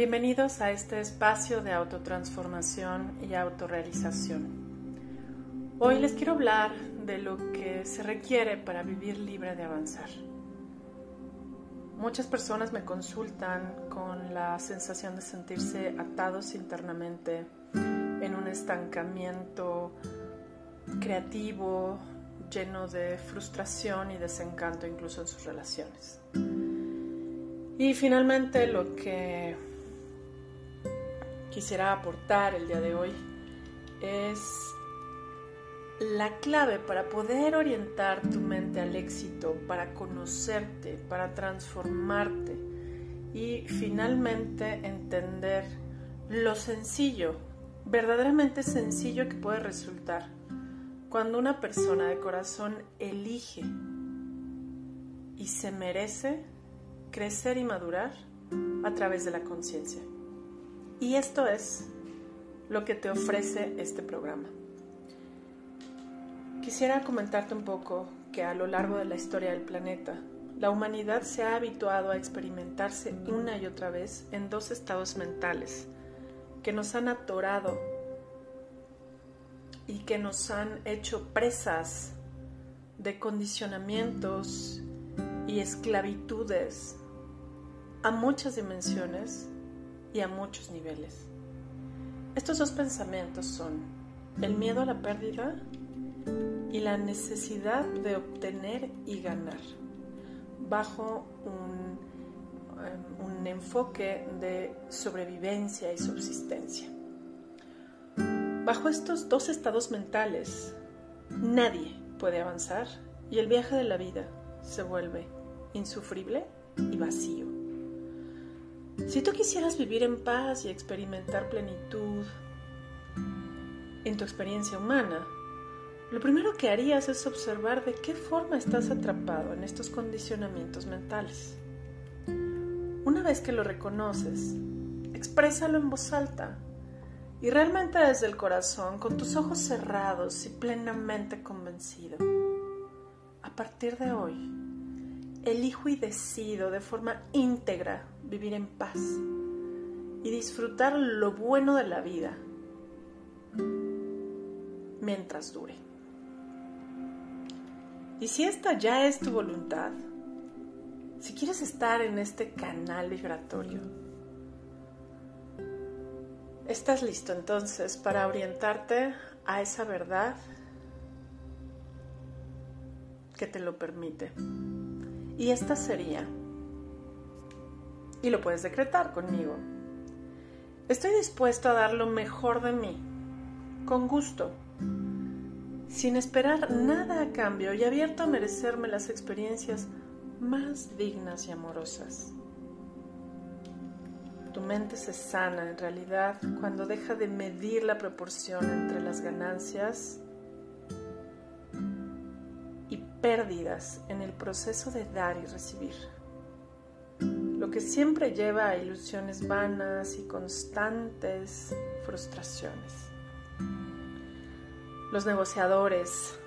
Bienvenidos a este espacio de autotransformación y autorrealización. Hoy les quiero hablar de lo que se requiere para vivir libre de avanzar. Muchas personas me consultan con la sensación de sentirse atados internamente en un estancamiento creativo, lleno de frustración y desencanto incluso en sus relaciones. Y finalmente lo que quisiera aportar el día de hoy es la clave para poder orientar tu mente al éxito, para conocerte, para transformarte y finalmente entender lo sencillo, verdaderamente sencillo que puede resultar cuando una persona de corazón elige y se merece crecer y madurar a través de la conciencia. Y esto es lo que te ofrece este programa. Quisiera comentarte un poco que a lo largo de la historia del planeta, la humanidad se ha habituado a experimentarse una y otra vez en dos estados mentales que nos han atorado y que nos han hecho presas de condicionamientos y esclavitudes a muchas dimensiones y a muchos niveles. Estos dos pensamientos son el miedo a la pérdida y la necesidad de obtener y ganar bajo un, um, un enfoque de sobrevivencia y subsistencia. Bajo estos dos estados mentales, nadie puede avanzar y el viaje de la vida se vuelve insufrible y vacío. Si tú quisieras vivir en paz y experimentar plenitud en tu experiencia humana, lo primero que harías es observar de qué forma estás atrapado en estos condicionamientos mentales. Una vez que lo reconoces, exprésalo en voz alta y realmente desde el corazón, con tus ojos cerrados y plenamente convencido. A partir de hoy, elijo y decido de forma íntegra vivir en paz y disfrutar lo bueno de la vida mientras dure. Y si esta ya es tu voluntad, si quieres estar en este canal vibratorio, estás listo entonces para orientarte a esa verdad que te lo permite. Y esta sería, y lo puedes decretar conmigo, estoy dispuesto a dar lo mejor de mí, con gusto, sin esperar nada a cambio y abierto a merecerme las experiencias más dignas y amorosas. Tu mente se sana en realidad cuando deja de medir la proporción entre las ganancias pérdidas en el proceso de dar y recibir, lo que siempre lleva a ilusiones vanas y constantes frustraciones. Los negociadores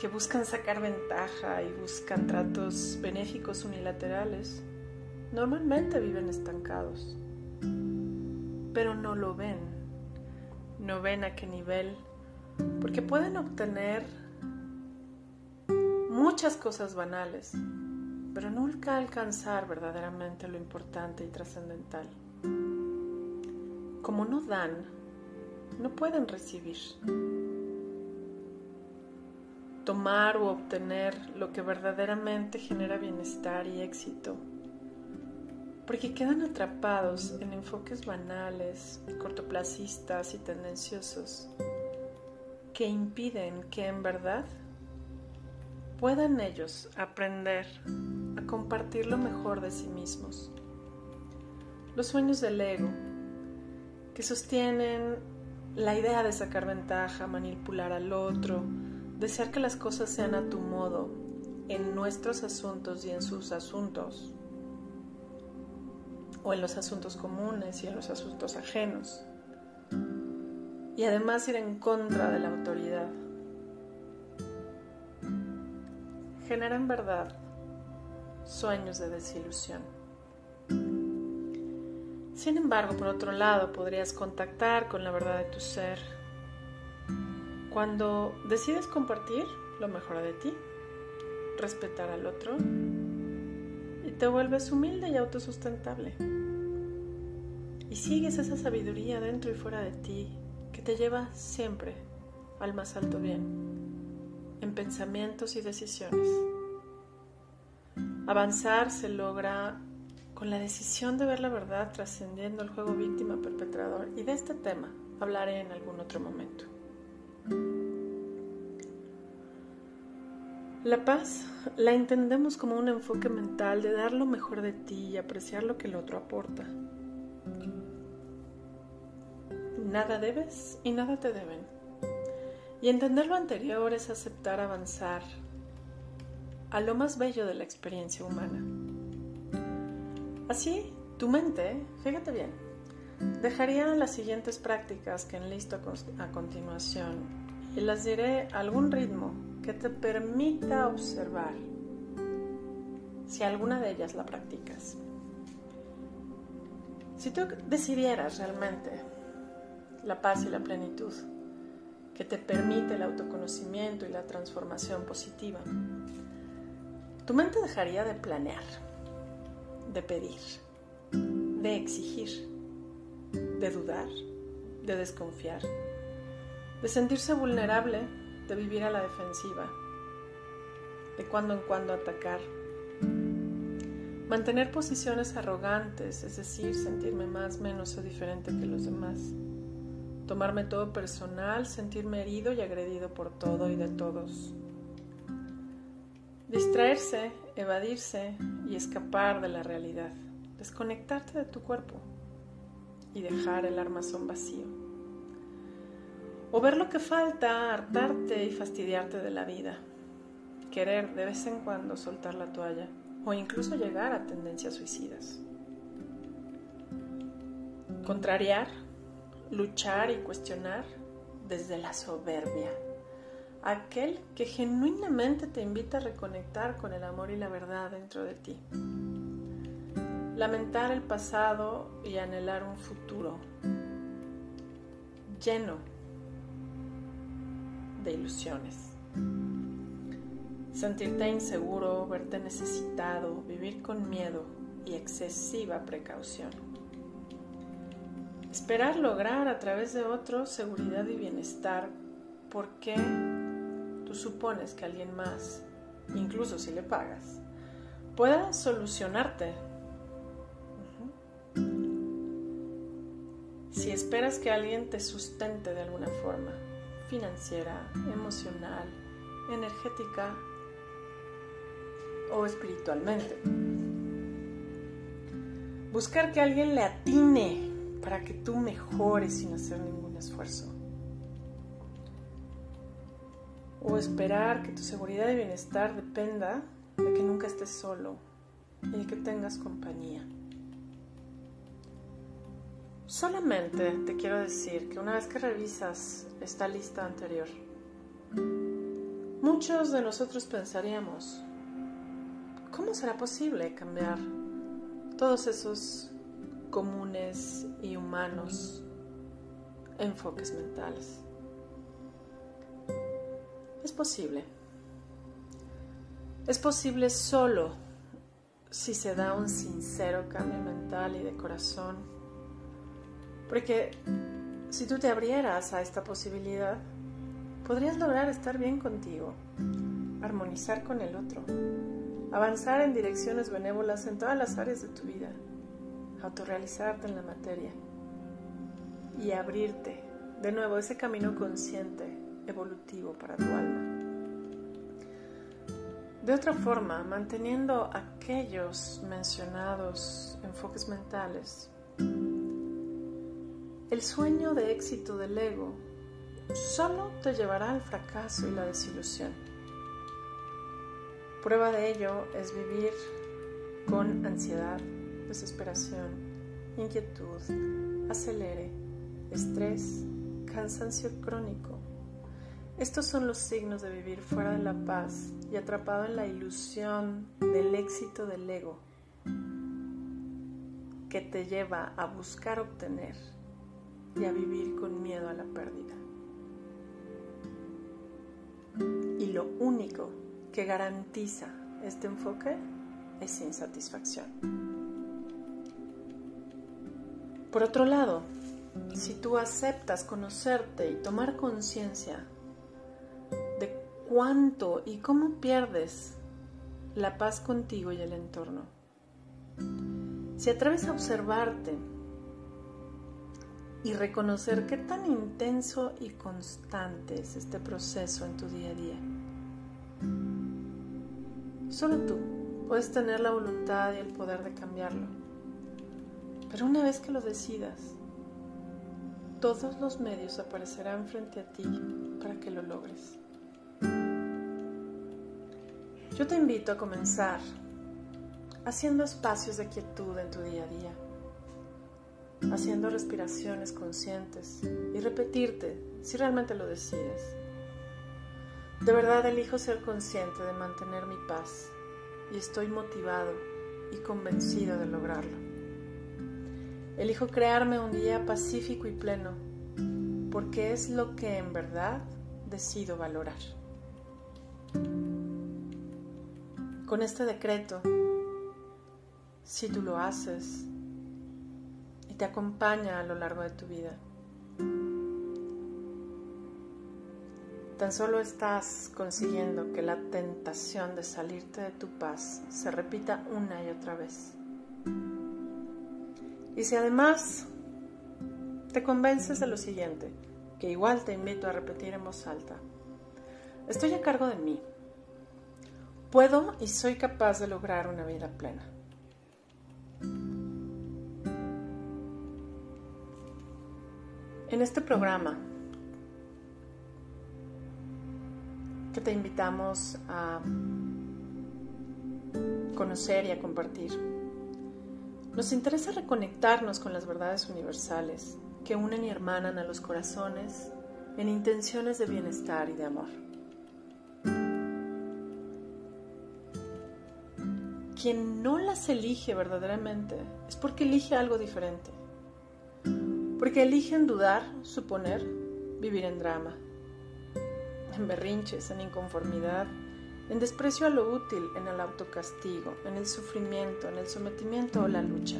que buscan sacar ventaja y buscan tratos benéficos unilaterales normalmente viven estancados, pero no lo ven, no ven a qué nivel, porque pueden obtener muchas cosas banales, pero nunca alcanzar verdaderamente lo importante y trascendental. Como no dan, no pueden recibir. Tomar o obtener lo que verdaderamente genera bienestar y éxito, porque quedan atrapados en enfoques banales, cortoplacistas y tendenciosos que impiden que en verdad puedan ellos aprender a compartir lo mejor de sí mismos. Los sueños del ego, que sostienen la idea de sacar ventaja, manipular al otro, desear que las cosas sean a tu modo, en nuestros asuntos y en sus asuntos, o en los asuntos comunes y en los asuntos ajenos, y además ir en contra de la autoridad genera en verdad sueños de desilusión. Sin embargo, por otro lado, podrías contactar con la verdad de tu ser. Cuando decides compartir lo mejor de ti, respetar al otro y te vuelves humilde y autosustentable. Y sigues esa sabiduría dentro y fuera de ti que te lleva siempre al más alto bien, en pensamientos y decisiones. Avanzar se logra con la decisión de ver la verdad trascendiendo el juego víctima-perpetrador y de este tema hablaré en algún otro momento. La paz la entendemos como un enfoque mental de dar lo mejor de ti y apreciar lo que el otro aporta. Nada debes y nada te deben. Y entender lo anterior es aceptar avanzar a lo más bello de la experiencia humana. Así, tu mente, fíjate bien, dejaría las siguientes prácticas que enlisto a continuación y las diré a algún ritmo que te permita observar si alguna de ellas la practicas. Si tú decidieras realmente la paz y la plenitud que te permite el autoconocimiento y la transformación positiva, tu mente dejaría de planear de pedir, de exigir, de dudar, de desconfiar, de sentirse vulnerable, de vivir a la defensiva, de cuando en cuando atacar, mantener posiciones arrogantes, es decir, sentirme más, menos o diferente que los demás, tomarme todo personal, sentirme herido y agredido por todo y de todos Distraerse, evadirse y escapar de la realidad. Desconectarte de tu cuerpo y dejar el armazón vacío. O ver lo que falta, hartarte y fastidiarte de la vida. Querer de vez en cuando soltar la toalla o incluso llegar a tendencias suicidas. Contrariar, luchar y cuestionar desde la soberbia aquel que genuinamente te invita a reconectar con el amor y la verdad dentro de ti. Lamentar el pasado y anhelar un futuro lleno de ilusiones. Sentirte inseguro, verte necesitado, vivir con miedo y excesiva precaución. Esperar lograr a través de otros seguridad y bienestar porque tú supones que alguien más, incluso si le pagas, pueda solucionarte. Si esperas que alguien te sustente de alguna forma, financiera, emocional, energética o espiritualmente. Buscar que alguien le atine para que tú mejores sin hacer ningún esfuerzo. o esperar que tu seguridad y bienestar dependa de que nunca estés solo y de que tengas compañía. Solamente te quiero decir que una vez que revisas esta lista anterior, muchos de nosotros pensaríamos, ¿cómo será posible cambiar todos esos comunes y humanos enfoques mentales? Es posible. Es posible solo si se da un sincero cambio mental y de corazón. Porque si tú te abrieras a esta posibilidad, podrías lograr estar bien contigo, armonizar con el otro, avanzar en direcciones benévolas en todas las áreas de tu vida, autorrealizarte en la materia y abrirte de nuevo ese camino consciente evolutivo para tu alma. De otra forma, manteniendo aquellos mencionados enfoques mentales, el sueño de éxito del ego solo te llevará al fracaso y la desilusión. Prueba de ello es vivir con ansiedad, desesperación, inquietud, acelere, estrés, cansancio crónico, estos son los signos de vivir fuera de la paz y atrapado en la ilusión del éxito del ego, que te lleva a buscar obtener y a vivir con miedo a la pérdida. Y lo único que garantiza este enfoque es insatisfacción. Por otro lado, si tú aceptas conocerte y tomar conciencia de cuánto y cómo pierdes la paz contigo y el entorno, si atreves a observarte y reconocer qué tan intenso y constante es este proceso en tu día a día, solo tú puedes tener la voluntad y el poder de cambiarlo. Pero una vez que lo decidas, todos los medios aparecerán frente a ti para que lo logres. Yo te invito a comenzar haciendo espacios de quietud en tu día a día, haciendo respiraciones conscientes y repetirte si realmente lo decides. De verdad elijo ser consciente de mantener mi paz y estoy motivado y convencido de lograrlo. Elijo crearme un día pacífico y pleno porque es lo que en verdad decido valorar. Con este decreto, si tú lo haces y te acompaña a lo largo de tu vida, tan solo estás consiguiendo que la tentación de salirte de tu paz se repita una y otra vez. Y si además te convences de lo siguiente, que igual te invito a repetir en voz alta, estoy a cargo de mí Puedo y soy capaz de lograr una vida plena. En este programa que te invitamos a conocer y a compartir, nos interesa reconectarnos con las verdades universales que unen y hermanan a los corazones en intenciones de bienestar y de amor. quien no las elige verdaderamente es porque elige algo diferente. Porque eligen dudar, suponer, vivir en drama, en berrinches, en inconformidad, en desprecio a lo útil, en el autocastigo, en el sufrimiento, en el sometimiento o la lucha.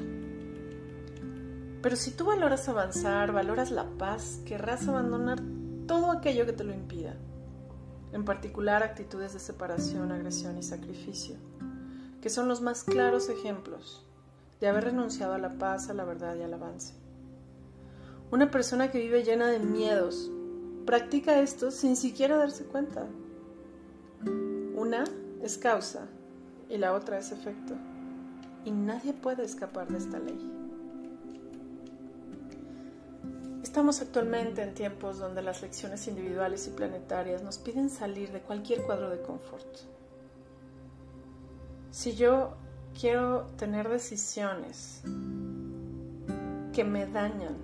Pero si tú valoras avanzar, valoras la paz, querrás abandonar todo aquello que te lo impida, en particular actitudes de separación, agresión y sacrificio que son los más claros ejemplos de haber renunciado a la paz, a la verdad y al avance. Una persona que vive llena de miedos practica esto sin siquiera darse cuenta. Una es causa y la otra es efecto. Y nadie puede escapar de esta ley. Estamos actualmente en tiempos donde las lecciones individuales y planetarias nos piden salir de cualquier cuadro de confort si yo quiero tener decisiones que me dañan,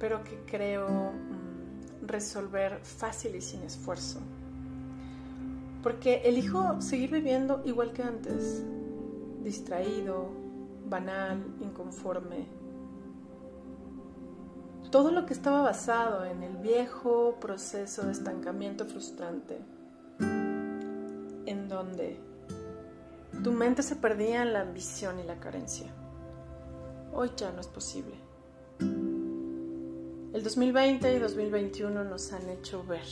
pero que creo mm, resolver fácil y sin esfuerzo, porque elijo seguir viviendo igual que antes, distraído, banal, inconforme. Todo lo que estaba basado en el viejo proceso de estancamiento frustrante, en donde tu mente se perdía en la ambición y la carencia. Hoy ya no es posible. El 2020 y 2021 nos han hecho ver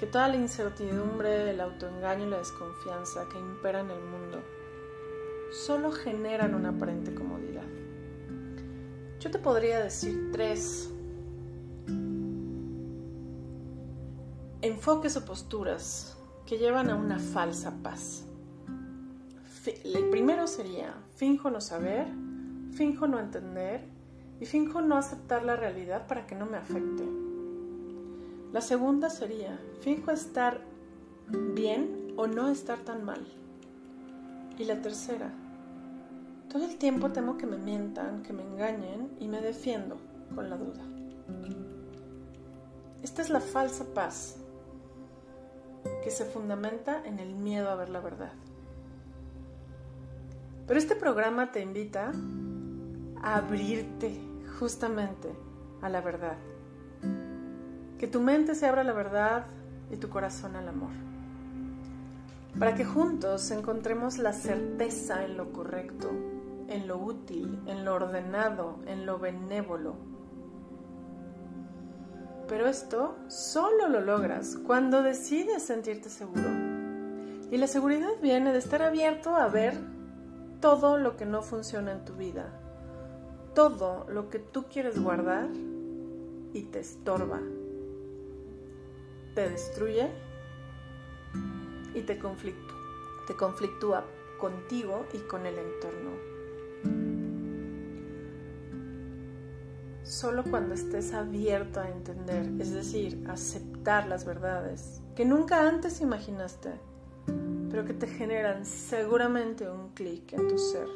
que toda la incertidumbre, el autoengaño y la desconfianza que imperan en el mundo solo generan una aparente comodidad. Yo te podría decir tres enfoques o posturas que llevan a una falsa paz el primero sería, finjo no saber, finjo no entender y finjo no aceptar la realidad para que no me afecte. La segunda sería, finjo estar bien o no estar tan mal. Y la tercera, todo el tiempo temo que me mientan, que me engañen y me defiendo con la duda. Esta es la falsa paz que se fundamenta en el miedo a ver la verdad. Pero este programa te invita a abrirte justamente a la verdad. Que tu mente se abra a la verdad y tu corazón al amor. Para que juntos encontremos la certeza en lo correcto, en lo útil, en lo ordenado, en lo benévolo. Pero esto solo lo logras cuando decides sentirte seguro. Y la seguridad viene de estar abierto a ver todo lo que no funciona en tu vida, todo lo que tú quieres guardar y te estorba, te destruye y te conflictúa, te conflictúa contigo y con el entorno. Solo cuando estés abierto a entender, es decir, aceptar las verdades que nunca antes imaginaste, pero que te generan seguramente un clic en tu ser,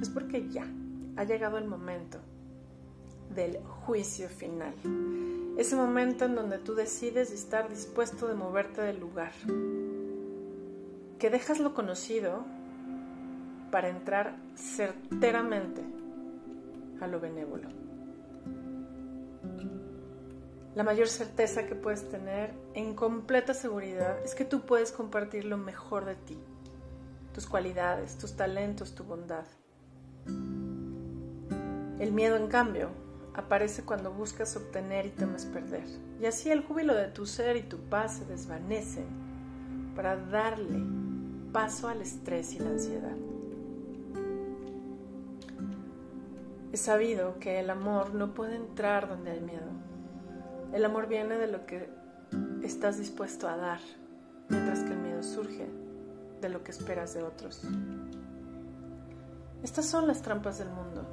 es porque ya ha llegado el momento del juicio final. Ese momento en donde tú decides estar dispuesto de moverte del lugar. Que dejas lo conocido para entrar certeramente a lo benévolo. La mayor certeza que puedes tener en completa seguridad es que tú puedes compartir lo mejor de ti, tus cualidades, tus talentos, tu bondad. El miedo, en cambio, aparece cuando buscas obtener y temes perder. Y así el júbilo de tu ser y tu paz se desvanecen para darle paso al estrés y la ansiedad. He sabido que el amor no puede entrar donde hay miedo. El amor viene de lo que estás dispuesto a dar, mientras que el miedo surge de lo que esperas de otros. Estas son las trampas del mundo,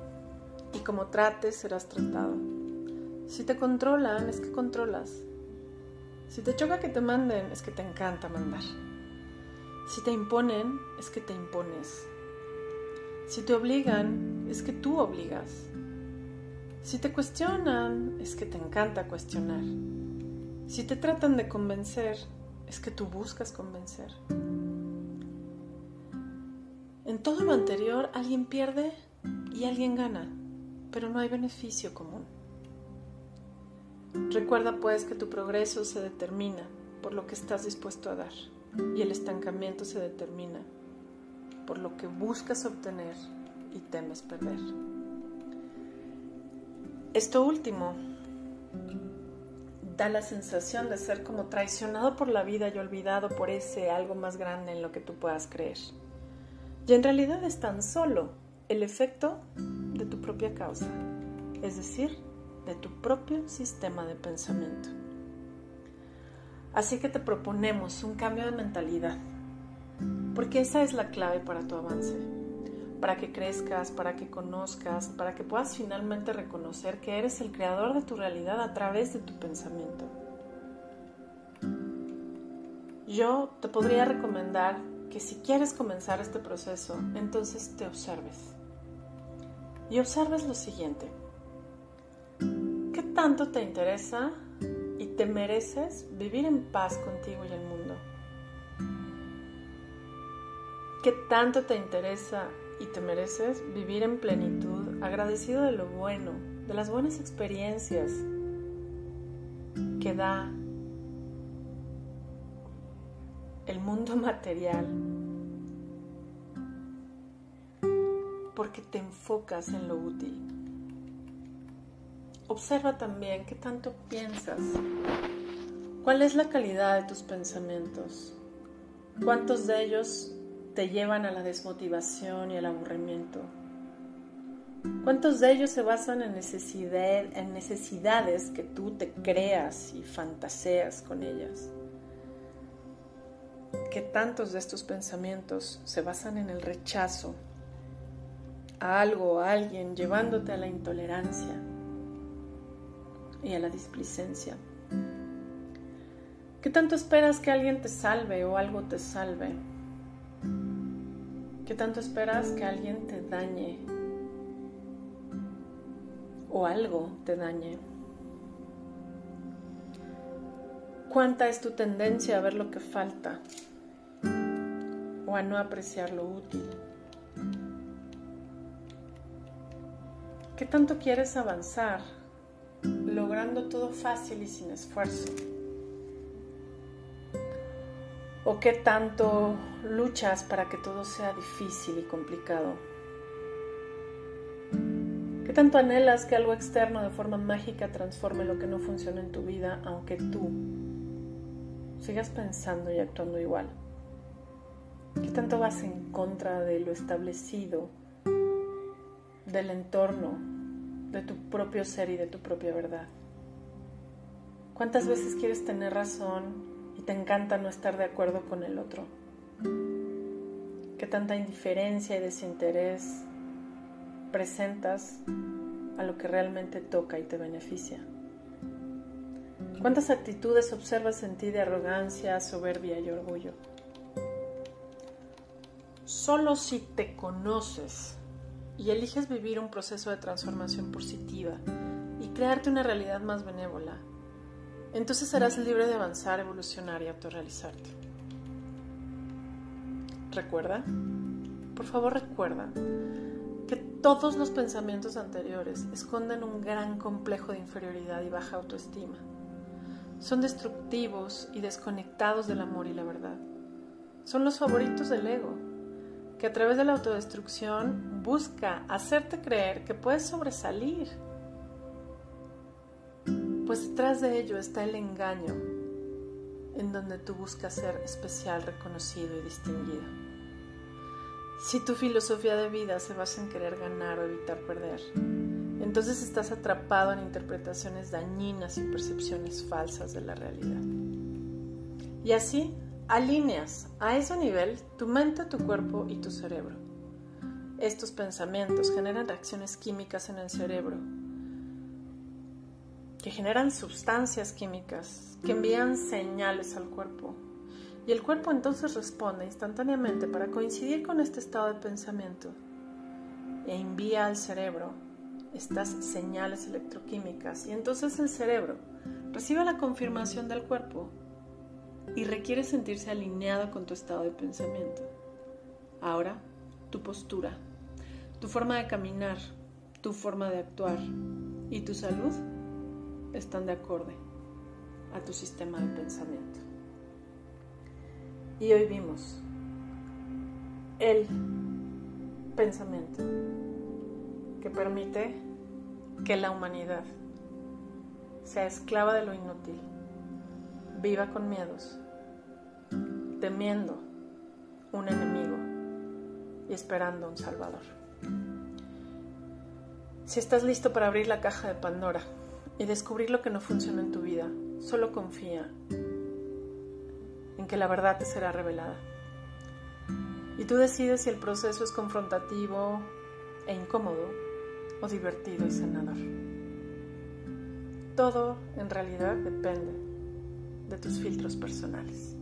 y como trates serás tratado. Si te controlan, es que controlas. Si te choca que te manden, es que te encanta mandar. Si te imponen, es que te impones. Si te obligan, es que tú obligas. Si te cuestionan, es que te encanta cuestionar. Si te tratan de convencer, es que tú buscas convencer. En todo lo anterior, alguien pierde y alguien gana, pero no hay beneficio común. Recuerda pues que tu progreso se determina por lo que estás dispuesto a dar y el estancamiento se determina por lo que buscas obtener y temes perder. Esto último da la sensación de ser como traicionado por la vida y olvidado por ese algo más grande en lo que tú puedas creer. Y en realidad es tan solo el efecto de tu propia causa, es decir, de tu propio sistema de pensamiento. Así que te proponemos un cambio de mentalidad porque esa es la clave para tu avance, para que crezcas, para que conozcas, para que puedas finalmente reconocer que eres el creador de tu realidad a través de tu pensamiento. Yo te podría recomendar que si quieres comenzar este proceso, entonces te observes. Y observes lo siguiente. ¿Qué tanto te interesa y te mereces vivir en paz contigo y el mundo? ¿Qué tanto te interesa y te mereces vivir en plenitud, agradecido de lo bueno, de las buenas experiencias que da el mundo material? Porque te enfocas en lo útil. Observa también qué tanto piensas. ¿Cuál es la calidad de tus pensamientos? ¿Cuántos de ellos te llevan a la desmotivación y el aburrimiento? ¿Cuántos de ellos se basan en, necesidad, en necesidades que tú te creas y fantaseas con ellas? ¿Qué tantos de estos pensamientos se basan en el rechazo a algo o a alguien, llevándote a la intolerancia y a la displicencia? ¿Qué tanto esperas que alguien te salve o algo te salve? ¿Qué tanto esperas que alguien te dañe o algo te dañe? ¿Cuánta es tu tendencia a ver lo que falta o a no apreciar lo útil? ¿Qué tanto quieres avanzar logrando todo fácil y sin esfuerzo? ¿O qué tanto luchas para que todo sea difícil y complicado? ¿Qué tanto anhelas que algo externo de forma mágica transforme lo que no funciona en tu vida, aunque tú sigas pensando y actuando igual? ¿Qué tanto vas en contra de lo establecido del entorno, de tu propio ser y de tu propia verdad. ¿Cuántas veces quieres tener razón y te encanta no estar de acuerdo con el otro? ¿Qué tanta indiferencia y desinterés presentas a lo que realmente toca y te beneficia? ¿Cuántas actitudes observas en ti de arrogancia, soberbia y orgullo? Solo si te conoces y eliges vivir un proceso de transformación positiva y crearte una realidad más benévola, entonces serás libre de avanzar, evolucionar y autorrealizarte. Recuerda, por favor recuerda, que todos los pensamientos anteriores esconden un gran complejo de inferioridad y baja autoestima. Son destructivos y desconectados del amor y la verdad. Son los favoritos del ego que a través de la autodestrucción busca hacerte creer que puedes sobresalir. Pues detrás de ello está el engaño, en donde tú buscas ser especial, reconocido y distinguido. Si tu filosofía de vida se basa en querer ganar o evitar perder, entonces estás atrapado en interpretaciones dañinas y percepciones falsas de la realidad. Y así alineas a ese nivel tu mente, tu cuerpo y tu cerebro. Estos pensamientos generan reacciones químicas en el cerebro que generan sustancias químicas que envían señales al cuerpo. Y el cuerpo entonces responde instantáneamente para coincidir con este estado de pensamiento e envía al cerebro estas señales electroquímicas. Y entonces el cerebro recibe la confirmación del cuerpo y requiere sentirse alineado con tu estado de pensamiento. Ahora, tu postura, tu forma de caminar, tu forma de actuar y tu salud están de acorde a tu sistema de pensamiento. Y hoy vimos el pensamiento que permite que la humanidad sea esclava de lo inútil viva con miedos, temiendo un enemigo y esperando un salvador. Si estás listo para abrir la caja de Pandora y descubrir lo que no funciona en tu vida, solo confía en que la verdad te será revelada. Y tú decides si el proceso es confrontativo e incómodo o divertido y sanador. Todo en realidad depende de tus filtros personales.